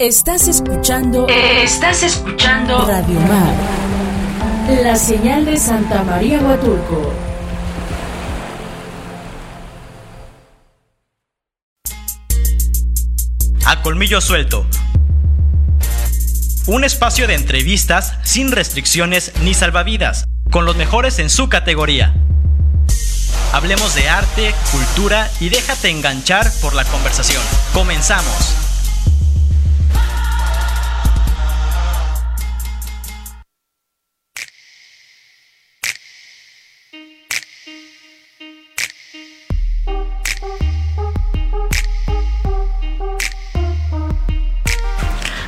Estás escuchando. Estás escuchando. Radio Mar. La señal de Santa María Huatulco. A Colmillo Suelto. Un espacio de entrevistas sin restricciones ni salvavidas, con los mejores en su categoría. Hablemos de arte, cultura y déjate enganchar por la conversación. Comenzamos.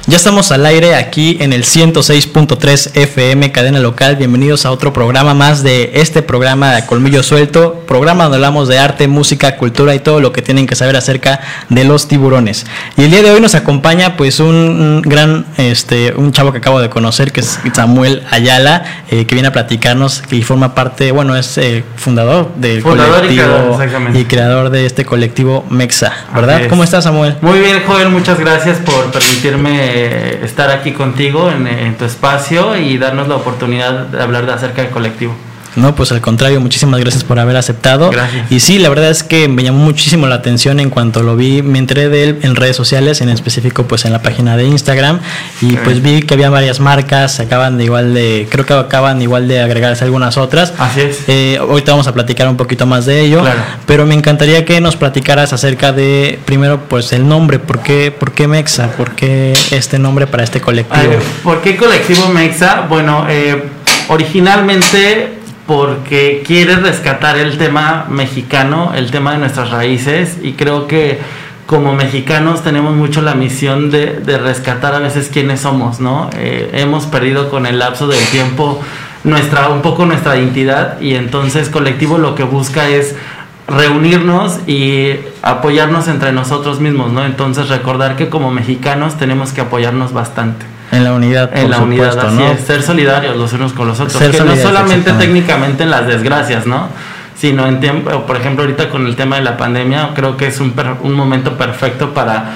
Ya estamos al aire aquí en el 106.3 FM, cadena local. Bienvenidos a otro programa más de este programa de Colmillo Suelto, programa donde hablamos de arte, música, cultura y todo lo que tienen que saber acerca de los tiburones. Y el día de hoy nos acompaña pues un, gran, este, un chavo que acabo de conocer, que es Samuel Ayala, eh, que viene a platicarnos y forma parte, bueno, es eh, fundador del colectivo y creador, de este colectivo Mexa, ¿verdad? ¿Cómo estás, Samuel? Muy bien, joven, muchas gracias por permitirme eh, estar aquí contigo en, tu espacio y darnos la oportunidad de hablar de acerca del colectivo. No, pues al contrario, muchísimas gracias por haber aceptado. Gracias. Y sí, la verdad es que me llamó muchísimo la atención en cuanto lo vi, me enteré de él en redes sociales, en específico pues en la página de Instagram y pues vi que había varias marcas, acaban de igual de, creo que acaban igual de agregarse algunas otras. Así es. Eh, ahorita vamos a platicar un poquito más de ello, claro. pero me encantaría que nos platicaras acerca de, primero pues el nombre, ¿por qué, por qué Mexa? ¿Por qué este nombre para este colectivo? ¿Por qué colectivo Mexa? Bueno, eh, originalmente porque quiere rescatar el tema mexicano, el tema de nuestras raíces y creo que como mexicanos tenemos mucho la misión de, rescatar a veces quiénes somos, ¿no? Eh, hemos perdido con el lapso del tiempo nuestra, un poco nuestra identidad y entonces colectivo lo que busca es reunirnos y apoyarnos entre nosotros mismos, ¿no? Entonces recordar que como mexicanos tenemos que apoyarnos bastante. En la unidad, en la unidad, así es, ser solidarios los unos con los otros, que no solamente técnicamente en las desgracias, ¿no? Sino en tiempo, por ejemplo, ahorita con el tema de la pandemia, creo que es un, un momento perfecto para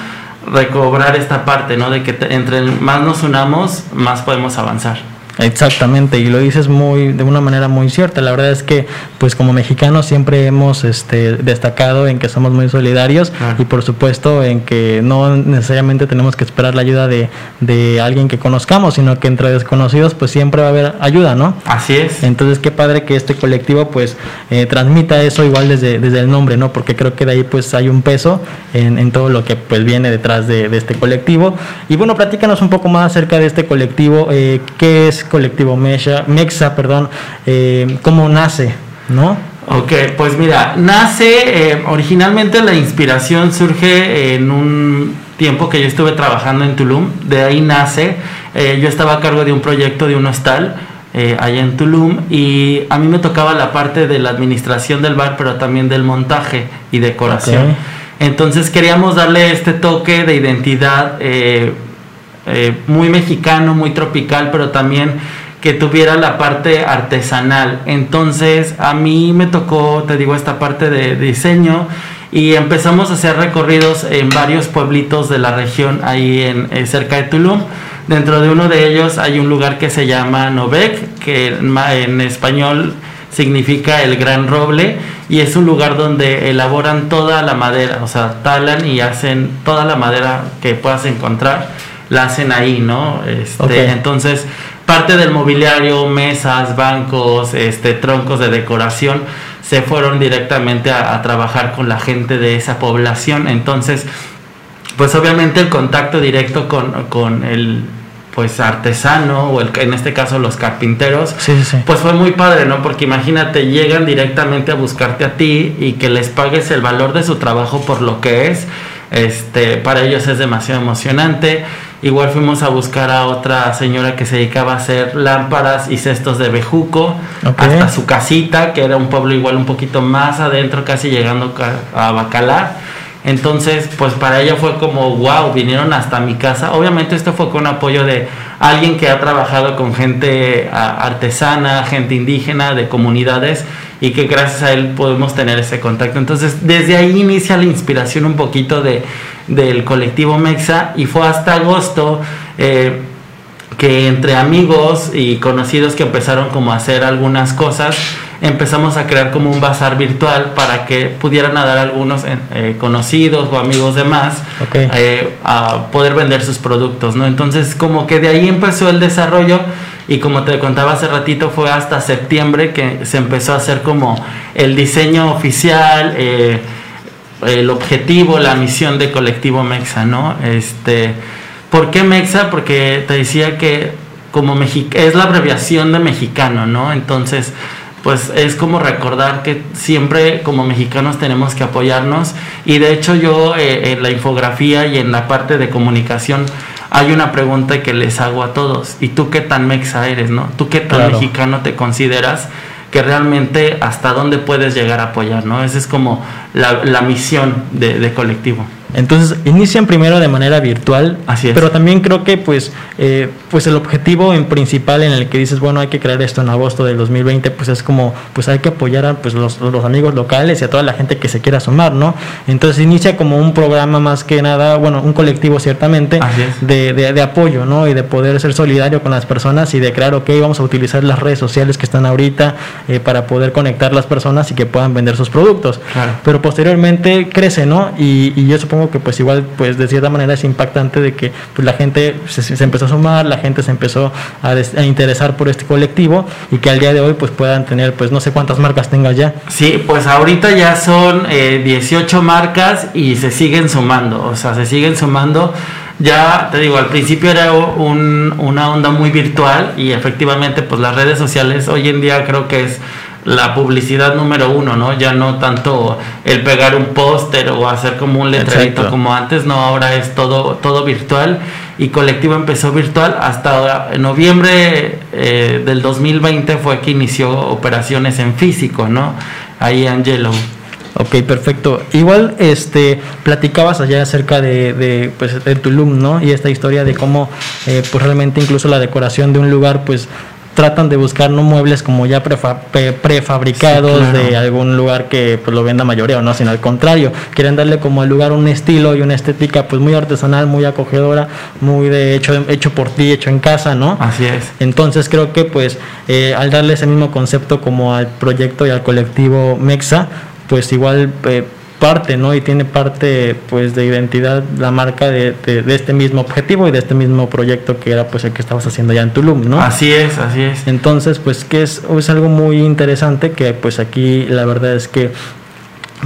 recobrar esta parte, ¿no? De que entre más nos unamos, más podemos avanzar. Exactamente, y lo dices muy de una manera muy cierta. La verdad es que, pues como mexicanos siempre hemos este, destacado en que somos muy solidarios y por supuesto en que no necesariamente tenemos que esperar la ayuda de, de, alguien que conozcamos, sino que entre desconocidos pues siempre va a haber ayuda, ¿no? Así es. Entonces qué padre que este colectivo pues eh, transmita eso igual desde, desde el nombre, ¿no? Porque creo que de ahí pues hay un peso en, en todo lo que pues viene detrás de, de, este colectivo. Y bueno, platícanos un poco más acerca de este colectivo, eh, qué es colectivo Mexa, Mexa perdón, eh, cómo nace, ¿no? Ok, pues mira, nace, eh, originalmente la inspiración surge en un tiempo que yo estuve trabajando en Tulum, de ahí nace, eh, yo estaba a cargo de un proyecto de un hostal, eh, allá en Tulum y a mí me tocaba la parte de la administración del bar, pero también del montaje y decoración. Okay. Entonces queríamos darle este toque de identidad eh, muy mexicano, muy tropical, pero también que tuviera la parte artesanal. Entonces a mí me tocó, te digo, esta parte de diseño y empezamos a hacer recorridos en varios pueblitos de la región ahí en, eh, cerca de Tulum. Dentro de uno de ellos hay un lugar que se llama Novec, que en español significa el gran roble y es un lugar donde elaboran toda la madera, o sea, talan y hacen toda la madera que puedas encontrar, la hacen ahí, ¿no? Este, Okay. Entonces, parte del mobiliario, mesas, bancos, este, troncos de decoración, se fueron directamente a, a trabajar con la gente de esa población. Entonces, pues obviamente el contacto directo con, con el pues artesano o el, en este caso los carpinteros Sí, sí, sí. pues fue muy padre no porque imagínate llegan directamente a buscarte a ti y que les pagues el valor de su trabajo por lo que es este para ellos es demasiado emocionante igual fuimos a buscar a otra señora que se dedicaba a hacer lámparas y cestos de bejuco hasta su casita que era un pueblo igual un poquito más adentro casi llegando a Bacalar entonces, pues para ella fue como, wow, vinieron hasta mi casa. Obviamente esto fue con apoyo de alguien que ha trabajado con gente artesana, gente indígena, de comunidades, y que gracias a él podemos tener ese contacto. Entonces, desde ahí inicia la inspiración un poquito de, del colectivo Mexa y fue hasta agosto eh, que entre amigos y conocidos que empezaron como a hacer algunas cosas, empezamos a crear como un bazar virtual para que pudieran dar algunos eh, conocidos o amigos de más eh, a poder vender sus productos, ¿no? Entonces como que de ahí empezó el desarrollo y como te contaba hace ratito fue hasta septiembre que se empezó a hacer como el diseño oficial, eh, el objetivo, la misión de Colectivo Mexa, ¿no? Este, ¿Por qué Mexa? Porque te decía que como es la abreviación de mexicano, ¿no? Entonces pues es como recordar que siempre como mexicanos tenemos que apoyarnos y de hecho yo eh, en la infografía y en la parte de comunicación hay una pregunta que les hago a todos y tú qué tan mexa eres, ¿no? ¿Tú qué tan mexicano te consideras? que realmente hasta dónde puedes llegar a apoyar, ¿no? Esa es como la, misión de, de colectivo. Entonces inician primero de manera virtual, Así pero también creo que pues, eh, pues el objetivo en principal en el que dices, bueno, hay que crear esto en agosto del 2020, pues es como, pues hay que apoyar a pues, los, los amigos locales y a toda la gente que se quiera sumar, ¿no? Entonces inicia como un programa más que nada, bueno, un colectivo ciertamente, de, de, apoyo, ¿no? Y de poder ser solidario con las personas y de crear, ok, vamos a utilizar las redes sociales que están ahorita eh, para poder conectar las personas y que puedan vender sus productos. Pero posteriormente crece, ¿no? Y, y yo supongo que pues igual pues de cierta manera es impactante de que pues la gente se, empezó a sumar, la gente se empezó a, interesar por este colectivo y que al día de hoy pues puedan tener pues no sé cuántas marcas tengas ya. Sí, pues ahorita ya son 18 eh, marcas y se siguen sumando, o sea, se siguen sumando ya te digo, al principio era una onda muy virtual y efectivamente pues las redes sociales hoy en día creo que es la publicidad número uno, ¿no? Ya no tanto el pegar un póster o hacer como un letrerito como antes, no, ahora es todo, todo virtual y Colectivo empezó virtual hasta ahora, en noviembre eh, del 2020 fue que inició operaciones en físico, ¿no? Ahí en Yellow. Ok, perfecto. Igual, este, platicabas allá acerca de, de, pues, de Tulum, ¿no? Y esta historia de cómo, eh, pues, realmente incluso la decoración de un lugar, pues, tratan de buscar no muebles como ya prefabricados de algún lugar que pues, lo venda mayoría o no, sino al contrario, quieren darle como al lugar un estilo y una estética pues muy artesanal, muy acogedora, muy de hecho hecho por ti, hecho en casa, ¿no? Así es. Entonces creo que pues eh, al darle ese mismo concepto como al proyecto y al colectivo Mexa, pues igual eh, parte, ¿no? Y tiene parte, pues, de identidad la marca de, de, este mismo objetivo y de este mismo proyecto que era, pues, el que estabas haciendo ya en Tulum, ¿no? Así es, así es. Entonces, pues, que es, es algo muy interesante que, pues, aquí la verdad es que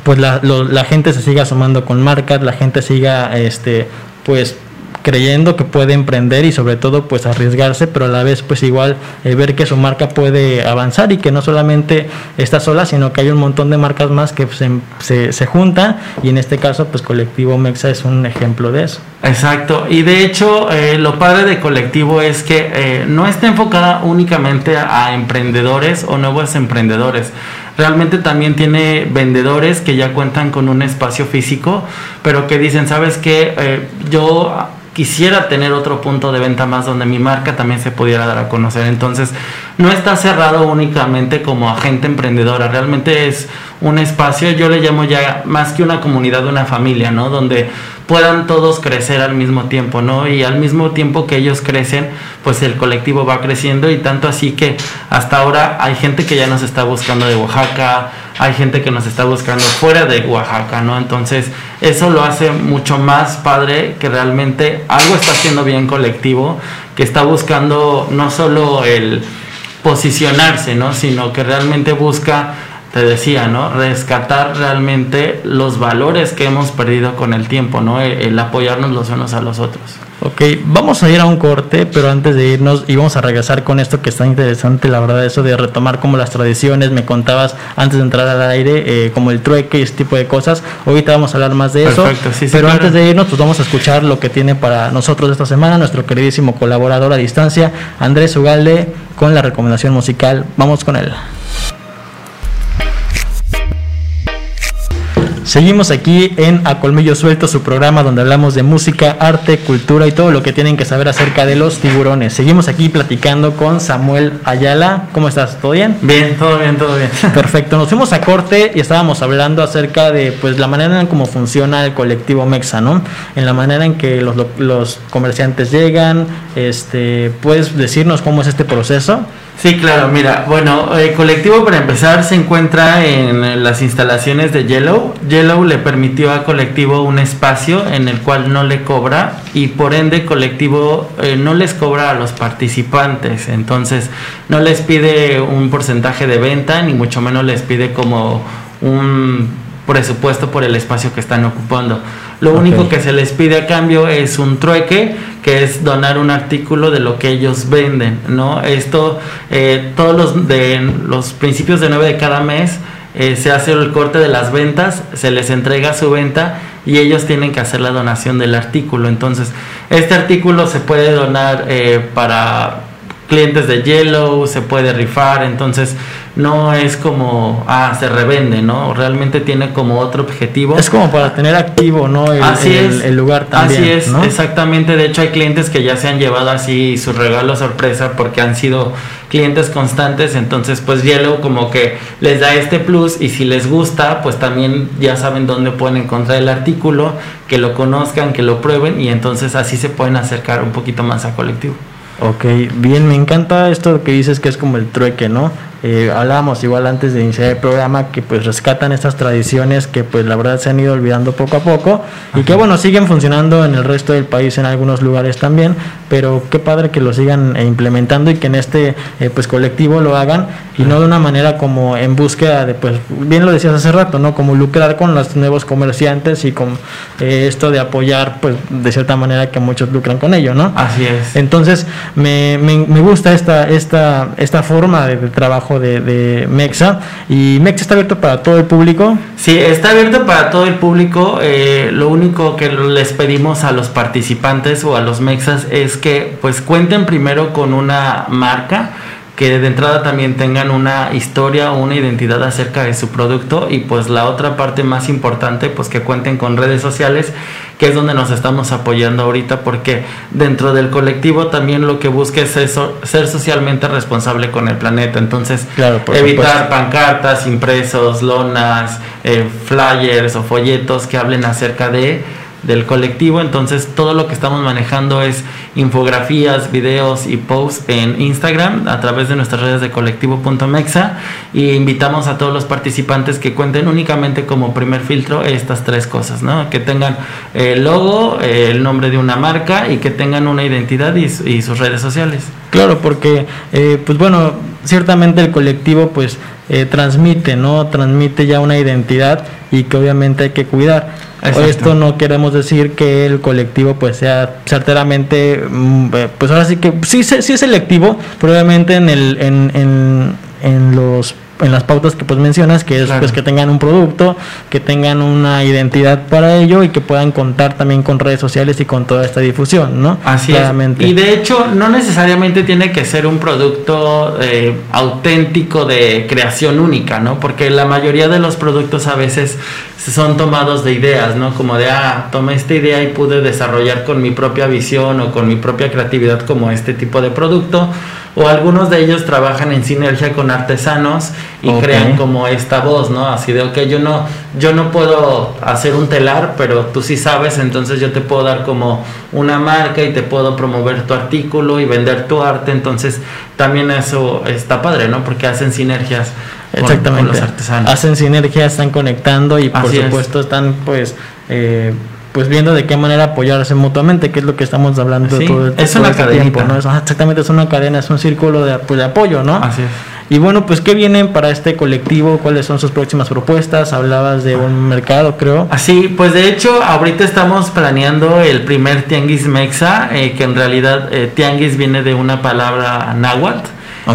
pues la, la gente se siga sumando con marcas, la gente siga este pues creyendo que puede emprender y sobre todo pues arriesgarse, pero a la vez pues igual eh, ver que su marca puede avanzar y que no solamente está sola, sino que hay un montón de marcas más que se, se, juntan y en este caso pues Colectivo Mexa es un ejemplo de eso. Exacto, y de hecho eh, lo padre de Colectivo es que eh, no está enfocada únicamente a emprendedores o nuevos emprendedores realmente también tiene vendedores que ya cuentan con un espacio físico, pero que dicen, ¿sabes qué? yo quisiera tener otro punto de venta más donde mi marca también se pudiera dar a conocer. Entonces, no está cerrado únicamente como agente emprendedora, realmente es un espacio, yo le llamo ya más que una comunidad, una familia, ¿no? Donde puedan todos crecer al mismo tiempo, ¿no? Y al mismo tiempo que ellos crecen, pues el colectivo va creciendo y tanto así que hasta ahora hay gente que ya nos está buscando de Oaxaca, hay gente que nos está buscando fuera de Oaxaca, ¿no? Entonces, eso lo hace mucho más padre que realmente algo está haciendo bien colectivo, que está buscando no solo el posicionarse, ¿no? Sino que realmente busca te decía, ¿no? Rescatar realmente los valores que hemos perdido con el tiempo, ¿no? El, apoyarnos los unos a los otros. Ok, vamos a ir a un corte, pero antes de irnos y vamos a regresar con esto que está interesante, la verdad, eso de retomar como las tradiciones, me contabas antes de entrar al aire, eh, como el trueque y ese tipo de cosas. Ahorita vamos a hablar más de eso. Perfecto, sí, sí, pero antes de irnos, pues vamos a escuchar lo que tiene para nosotros esta semana nuestro queridísimo colaborador a distancia, Andrés Ugalde, con la recomendación musical. Vamos con él. Seguimos aquí en A Colmillo Suelto, su programa donde hablamos de música, arte, cultura y todo lo que tienen que saber acerca de los tiburones. Seguimos aquí platicando con Samuel Ayala. ¿Cómo estás? ¿Todo bien? Bien, todo bien, todo bien. Perfecto. Nos fuimos a corte y estábamos hablando acerca de pues la manera en cómo funciona el colectivo Mexa, ¿no? En la manera en que los, los comerciantes llegan. Este, ¿puedes decirnos cómo es este proceso? Sí, claro, mira, bueno, el colectivo para empezar se encuentra en las instalaciones de Yellow. Yellow le permitió a colectivo un espacio en el cual no le cobra y por ende colectivo eh, no les cobra a los participantes, entonces no les pide un porcentaje de venta ni mucho menos les pide como un presupuesto por el espacio que están ocupando. Lo único que se les pide a cambio es un trueque, que es donar un artículo de lo que ellos venden, ¿no? Esto, eh, todos los, de, los principios de 9 de cada mes eh, se hace el corte de las ventas, se les entrega su venta y ellos tienen que hacer la donación del artículo. Entonces, este artículo se puede donar eh, para clientes de Yellow, se puede rifar, entonces no es como, ah, se revende, ¿no? Realmente tiene como otro objetivo. Es como para tener activo, ¿no? El, así es, el lugar también. Así es, exactamente. De hecho, hay clientes que ya se han llevado así su regalo sorpresa porque han sido clientes constantes, entonces pues Yellow como que les da este plus y si les gusta, pues también ya saben dónde pueden encontrar el artículo, que lo conozcan, que lo prueben y entonces así se pueden acercar un poquito más a colectivo. Ok, bien, me encanta esto que dices que es como el trueque, ¿no? Eh, hablábamos igual antes de iniciar el programa que pues rescatan estas tradiciones que pues la verdad se han ido olvidando poco a poco y que bueno siguen funcionando en el resto del país en algunos lugares también pero qué padre que lo sigan eh, implementando y que en este eh, pues colectivo lo hagan y no de una manera como en búsqueda de pues bien lo decías hace rato no como lucrar con los nuevos comerciantes y con esto de apoyar pues de cierta manera que muchos lucran con ello no así es. Entonces me, me, me gusta esta esta esta forma de trabajo de, Mexa. ¿Y Mexa está abierto para todo el público? Sí, está abierto para todo el público. Eh, lo único que les pedimos a los participantes o a los Mexas es que pues cuenten primero con una marca que de entrada también tengan una historia o una identidad acerca de su producto y pues la otra parte más importante pues que cuenten con redes sociales que es donde nos estamos apoyando ahorita porque dentro del colectivo también lo que busca es eso, ser socialmente responsable con el planeta. Entonces evitar pancartas impresos lonas eh, flyers o folletos que hablen acerca de del colectivo. Entonces todo lo que estamos manejando es infografías, videos y posts en Instagram a través de nuestras redes de colectivo.mexa y invitamos a todos los participantes que cuenten únicamente como primer filtro estas tres cosas, ¿no? Que tengan el logo, el nombre de una marca y que tengan una identidad y, sus redes sociales. Claro, porque eh, pues bueno, ciertamente el colectivo pues eh, transmite, ¿no? Transmite ya una identidad y que obviamente hay que cuidar. Esto no queremos decir que el colectivo pues sea certeramente, mm, eh, pues ahora sí que sí, sí es selectivo, probablemente en, el, en, en, en los en las pautas que pues mencionas, que es pues que tengan un producto, que tengan una identidad para ello y que puedan contar también con redes sociales y con toda esta difusión, ¿no? Así Claramente. Y de hecho no necesariamente tiene que ser un producto eh, auténtico de creación única, ¿no? Porque la mayoría de los productos a veces son tomados de ideas, ¿no? Como de, ah, tomé esta idea y pude desarrollar con mi propia visión o con mi propia creatividad como este tipo de producto o algunos de ellos trabajan en sinergia con artesanos y crean como esta voz, ¿no? Así de, ok, yo no, yo no puedo hacer un telar, pero tú sí sabes, entonces yo te puedo dar como una marca y te puedo promover tu artículo y vender tu arte, entonces también eso está padre, ¿no? Porque hacen sinergias. Exactamente. Con, los artesanos. Hacen sinergia, están conectando y por supuesto están pues eh, pues viendo de qué manera apoyarse mutuamente, que es lo que estamos hablando todo, es una este tiempo, ¿no? exactamente, es una cadena, es un círculo de, pues, de apoyo, ¿no? Así es. Y bueno, pues ¿qué vienen para este colectivo? ¿Cuáles son sus próximas propuestas? Hablabas de un mercado, creo. Así, pues de hecho, ahorita estamos planeando el primer Tianguis Mexa, eh, que en realidad eh, Tianguis viene de una palabra náhuatl,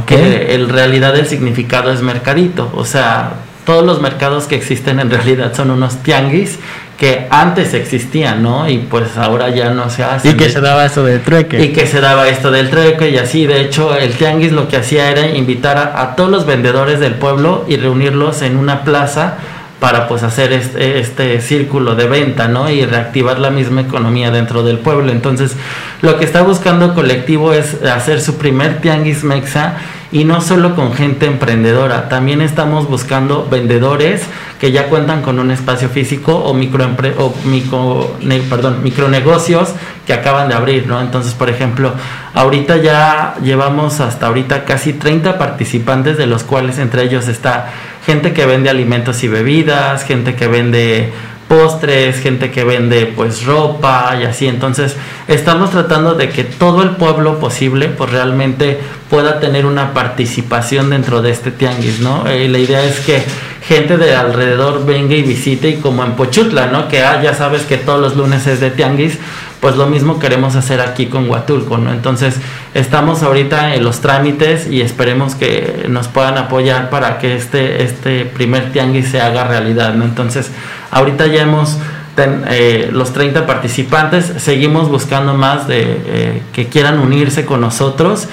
que en realidad el significado es mercadito, o sea, todos los mercados que existen en realidad son unos tianguis que antes existían, ¿no? Y pues ahora ya no se hace. Y que se daba esto del trueque. Y que se daba esto del trueque y así. De hecho, el tianguis lo que hacía era invitar a, todos los vendedores del pueblo y reunirlos en una plaza para pues hacer este, este, círculo de venta, ¿no? Y reactivar la misma economía dentro del pueblo. Entonces, lo que está buscando colectivo es hacer su primer tianguis mexa y no solo con gente emprendedora, también estamos buscando vendedores que ya cuentan con un espacio físico o micro o micro, perdón, micronegocios que acaban de abrir, ¿no? Entonces, por ejemplo, ahorita ya llevamos hasta ahorita casi 30 participantes de los cuales entre ellos está gente que vende alimentos y bebidas, gente que vende postres, gente que vende pues ropa y así. Entonces estamos tratando de que todo el pueblo posible pues realmente pueda tener una participación dentro de este tianguis, ¿no? Eh, la idea es que gente de alrededor venga y visite y como en Pochutla, ¿no? Que ah, ya sabes que todos los lunes es de tianguis, pues lo mismo queremos hacer aquí con Huatulco, ¿no? Entonces, estamos ahorita en los trámites y esperemos que nos puedan apoyar para que este, este primer tianguis se haga realidad, ¿no? Entonces, ahorita ya hemos eh, los 30 participantes, seguimos buscando más de eh, que quieran unirse con nosotros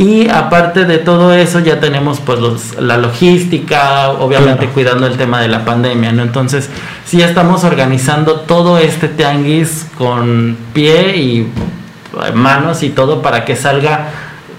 y aparte de todo eso ya tenemos pues la logística, obviamente cuidando el tema de la pandemia, ¿no? Entonces sí estamos organizando todo este tianguis con pie y manos y todo para que salga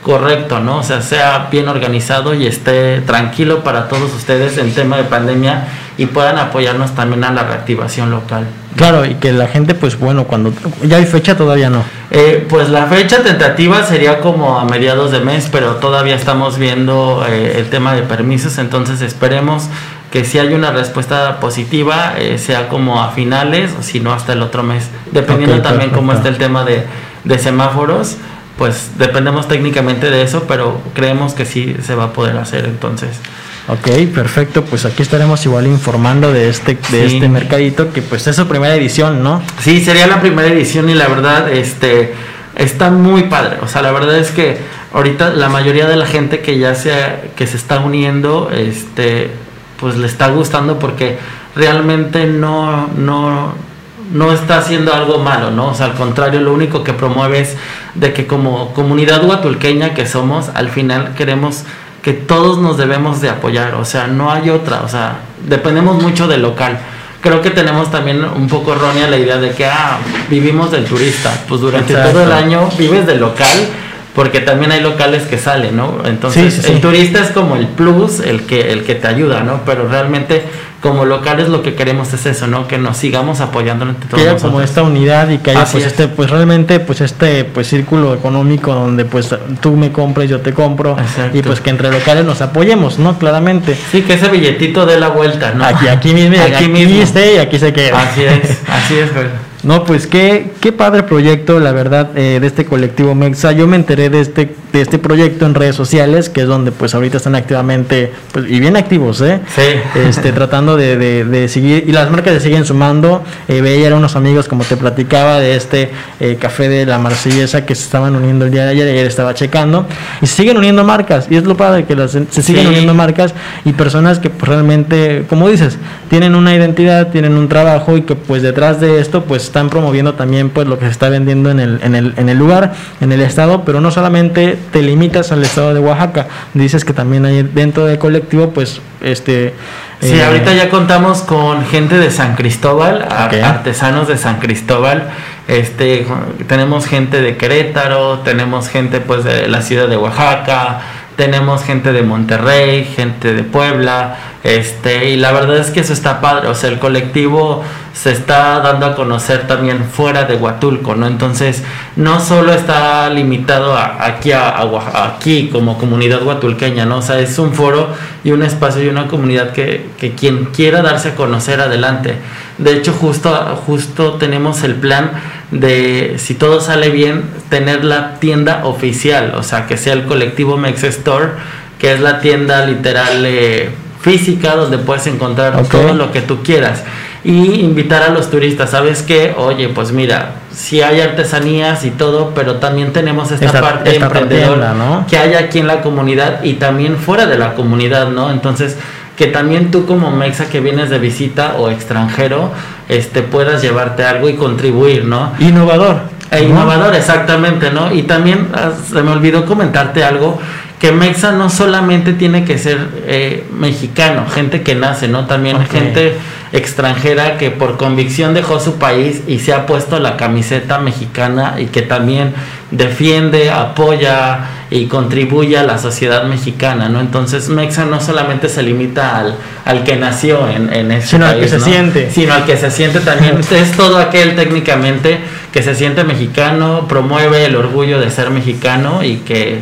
correcto, ¿no? O sea, sea bien organizado y esté tranquilo para todos ustedes en tema de pandemia y puedan apoyarnos también a la reactivación local. Claro, y que la gente, pues bueno, cuando ya hay fecha todavía no. Eh, pues la fecha tentativa sería como a mediados de mes, pero todavía estamos viendo eh, el tema de permisos, entonces esperemos que si hay una respuesta positiva, eh, sea como a finales o si no hasta el otro mes, dependiendo también cómo está el tema de, de semáforos pues dependemos técnicamente de eso, pero creemos que sí se va a poder hacer entonces. Ok, perfecto. Pues aquí estaremos igual informando de este de este mercadito que pues es su primera edición, ¿no? Sí, sería la primera edición y la verdad este está muy padre. O sea, la verdad es que ahorita la mayoría de la gente que ya se que se está uniendo este pues le está gustando porque realmente no no no está haciendo algo malo, ¿no? O sea, al contrario, lo único que promueve es de que como comunidad huatulqueña que somos, al final queremos que todos nos debemos de apoyar, o sea, no hay otra, o sea, dependemos mucho del local. Creo que tenemos también un poco errónea la idea de que, ah, vivimos del turista, pues durante todo el año vives del local, porque también hay locales que salen, ¿no? Entonces, el turista es como el plus, el que, el que te ayuda, ¿no? Pero realmente como locales lo que queremos es eso, ¿no? Que nos sigamos apoyando entre todos. Que haya como esta unidad y que haya pues este, pues realmente pues este pues círculo económico donde pues tú me compres, yo te compro y pues que entre locales nos apoyemos, ¿no? Claramente. Sí, que ese billetito dé la vuelta, ¿no? Aquí, aquí mismo, aquí, aquí mismo. y aquí se queda. Así es, así es, güey. No, pues qué, qué padre proyecto, la verdad, eh, de este colectivo Mexa. Yo me enteré de este, de este proyecto en redes sociales, que es donde pues ahorita están activamente, pues, y bien activos, ¿eh? Sí. Este, tratando de, de, seguir, y las marcas se siguen sumando. Eh, veía a unos amigos, como te platicaba, de este eh, café de la Marsellesa que se estaban uniendo el día de ayer, ayer estaba checando, y se siguen uniendo marcas, y es lo padre que las, se siguen uniendo marcas y personas que pues, realmente, como dices, tienen una identidad, tienen un trabajo y que pues detrás de esto pues están promoviendo también pues lo que se está vendiendo en el, en el, en el lugar, en el estado, pero no solamente te limitas al estado de Oaxaca, dices que también hay dentro del colectivo pues este... Sí, eh, ahorita ya contamos con gente de San Cristóbal, artesanos de San Cristóbal, este, tenemos gente de Querétaro, tenemos gente pues de la ciudad de Oaxaca, tenemos gente de Monterrey, gente de Puebla, este, y la verdad es que eso está padre, o sea, el colectivo se está dando a conocer también fuera de Huatulco, ¿no? Entonces, no solo está limitado aquí, a, aquí como comunidad huatulqueña, ¿no? O sea, es un foro y un espacio y una comunidad que, que quien quiera darse a conocer adelante. De hecho, justo, justo tenemos el plan de, si todo sale bien, tener la tienda oficial, o sea, que sea el colectivo Mex Store, que es la tienda literal eh, física donde puedes encontrar todo lo que tú quieras y invitar a los turistas, ¿sabes qué? Oye, pues mira, si hay artesanías y todo, pero también tenemos esta, parte emprendedora ¿no? que hay aquí en la comunidad y también fuera de la comunidad, ¿no? Entonces, que también tú como mexa que vienes de visita o extranjero, este puedas llevarte algo y contribuir, ¿no? Innovador. E innovador, exactamente, ¿no? Y también ah, se me olvidó comentarte algo que Mexa no solamente tiene que ser eh, mexicano, gente que nace, ¿no? También gente extranjera que por convicción dejó su país y se ha puesto la camiseta mexicana y que también defiende, apoya y contribuye a la sociedad mexicana, ¿no? Entonces Mexa no solamente se limita al, al que nació en, en ese Sino al país, que se ¿no? siente. Sino al que se siente también, es todo aquel técnicamente que se siente mexicano, promueve el orgullo de ser mexicano y que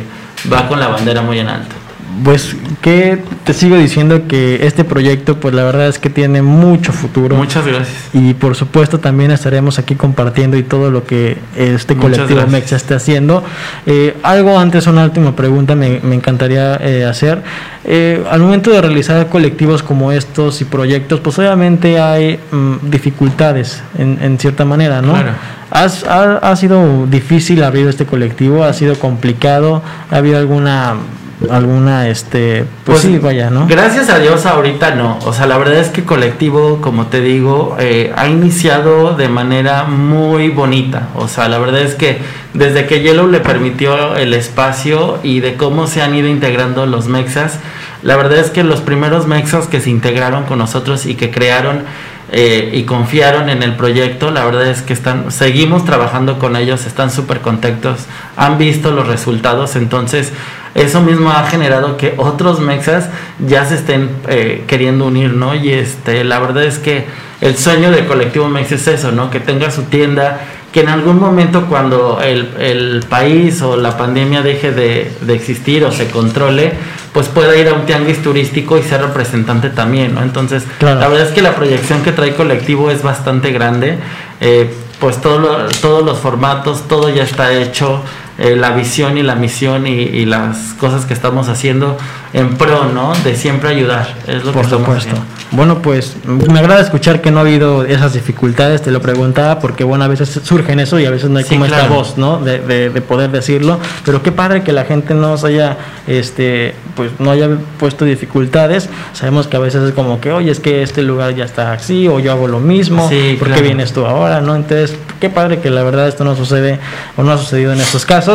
va con la bandera muy en alto. Pues que te sigo diciendo que este proyecto, pues la verdad es que tiene mucho futuro. Muchas gracias. Y por supuesto también estaremos aquí compartiendo y todo lo que este colectivo. Mexa esté haciendo. Eh, algo antes, una última pregunta me, me encantaría eh, hacer. Eh, al momento de realizar colectivos como estos y proyectos, pues obviamente hay mm, dificultades en, en cierta manera, ¿no? Claro. ¿Has- ha, ha sido difícil abrir este colectivo? ¿Ha sido complicado? ¿Ha habido alguna, alguna, este, pues, sí, vaya, ¿no? Gracias a Dios ahorita no. O sea, la verdad es que colectivo, como te digo, eh, ha iniciado de manera muy bonita. O sea, la verdad es que desde que Yellow le permitió el espacio y de cómo se han ido integrando los mexas, la verdad es que los primeros mexas que se integraron con nosotros y que crearon eh, y confiaron en el proyecto, la verdad es que están, seguimos trabajando con ellos, están súper contentos, han visto los resultados, entonces eso mismo ha generado que otros mexas ya se estén eh, queriendo unir, ¿no? Y este, la verdad es que el sueño del colectivo Mex es eso, ¿no? Que tenga su tienda, que en algún momento cuando el, el país o la pandemia deje de, de existir o se controle, pues pueda ir a un tianguis turístico y ser representante también, ¿no? Entonces, Claro. la verdad es que la proyección que trae colectivo es bastante grande, eh, pues todo lo- todos los formatos, todo ya está hecho, eh, la visión y la misión y, y las cosas que estamos haciendo en pro, ¿no? De siempre ayudar, es lo Por que supuesto. haciendo. Bueno, pues me agrada escuchar que no ha habido esas dificultades, te lo preguntaba porque bueno, a veces surgen eso y a veces no hay Sí, como esta claro. voz, ¿no? De, de- de poder decirlo, pero qué padre que la gente no se haya, este, pues no haya puesto dificultades. Sabemos que a veces es como que, oye, es que este lugar ya está así o yo hago lo mismo, Sí, ¿por qué claro. vienes tú ahora, no? Entonces, qué padre que la verdad esto no sucede o no ha sucedido en estos casos.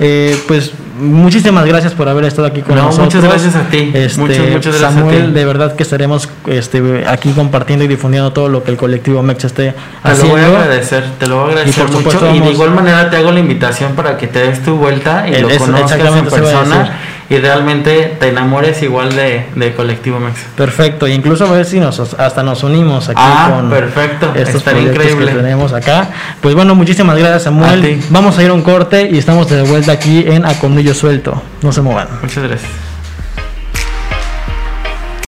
Eh, pues muchísimas gracias por haber estado aquí con No, nosotros. muchas gracias a ti. Este, Muchas, muchas gracias a Samuel, ti. de verdad que estaremos este, aquí compartiendo y difundiendo todo lo que el colectivo Mexa esté Te lo haciendo. voy a agradecer, te lo voy a agradecer Y por mucho. supuesto y de igual manera te hago la invitación para que te des tu vuelta y Eh, lo conozcas en a persona. Y realmente te enamores igual de, de Colectivo Mexa. Perfecto, e incluso a ver si nos hasta nos unimos aquí Ah, con perfecto, estos estaría increíble. que tenemos acá. Pues bueno, muchísimas gracias Samuel. Vamos a ir a un corte y estamos de vuelta aquí en A Colmillo Suelto. No se muevan. Muchas gracias.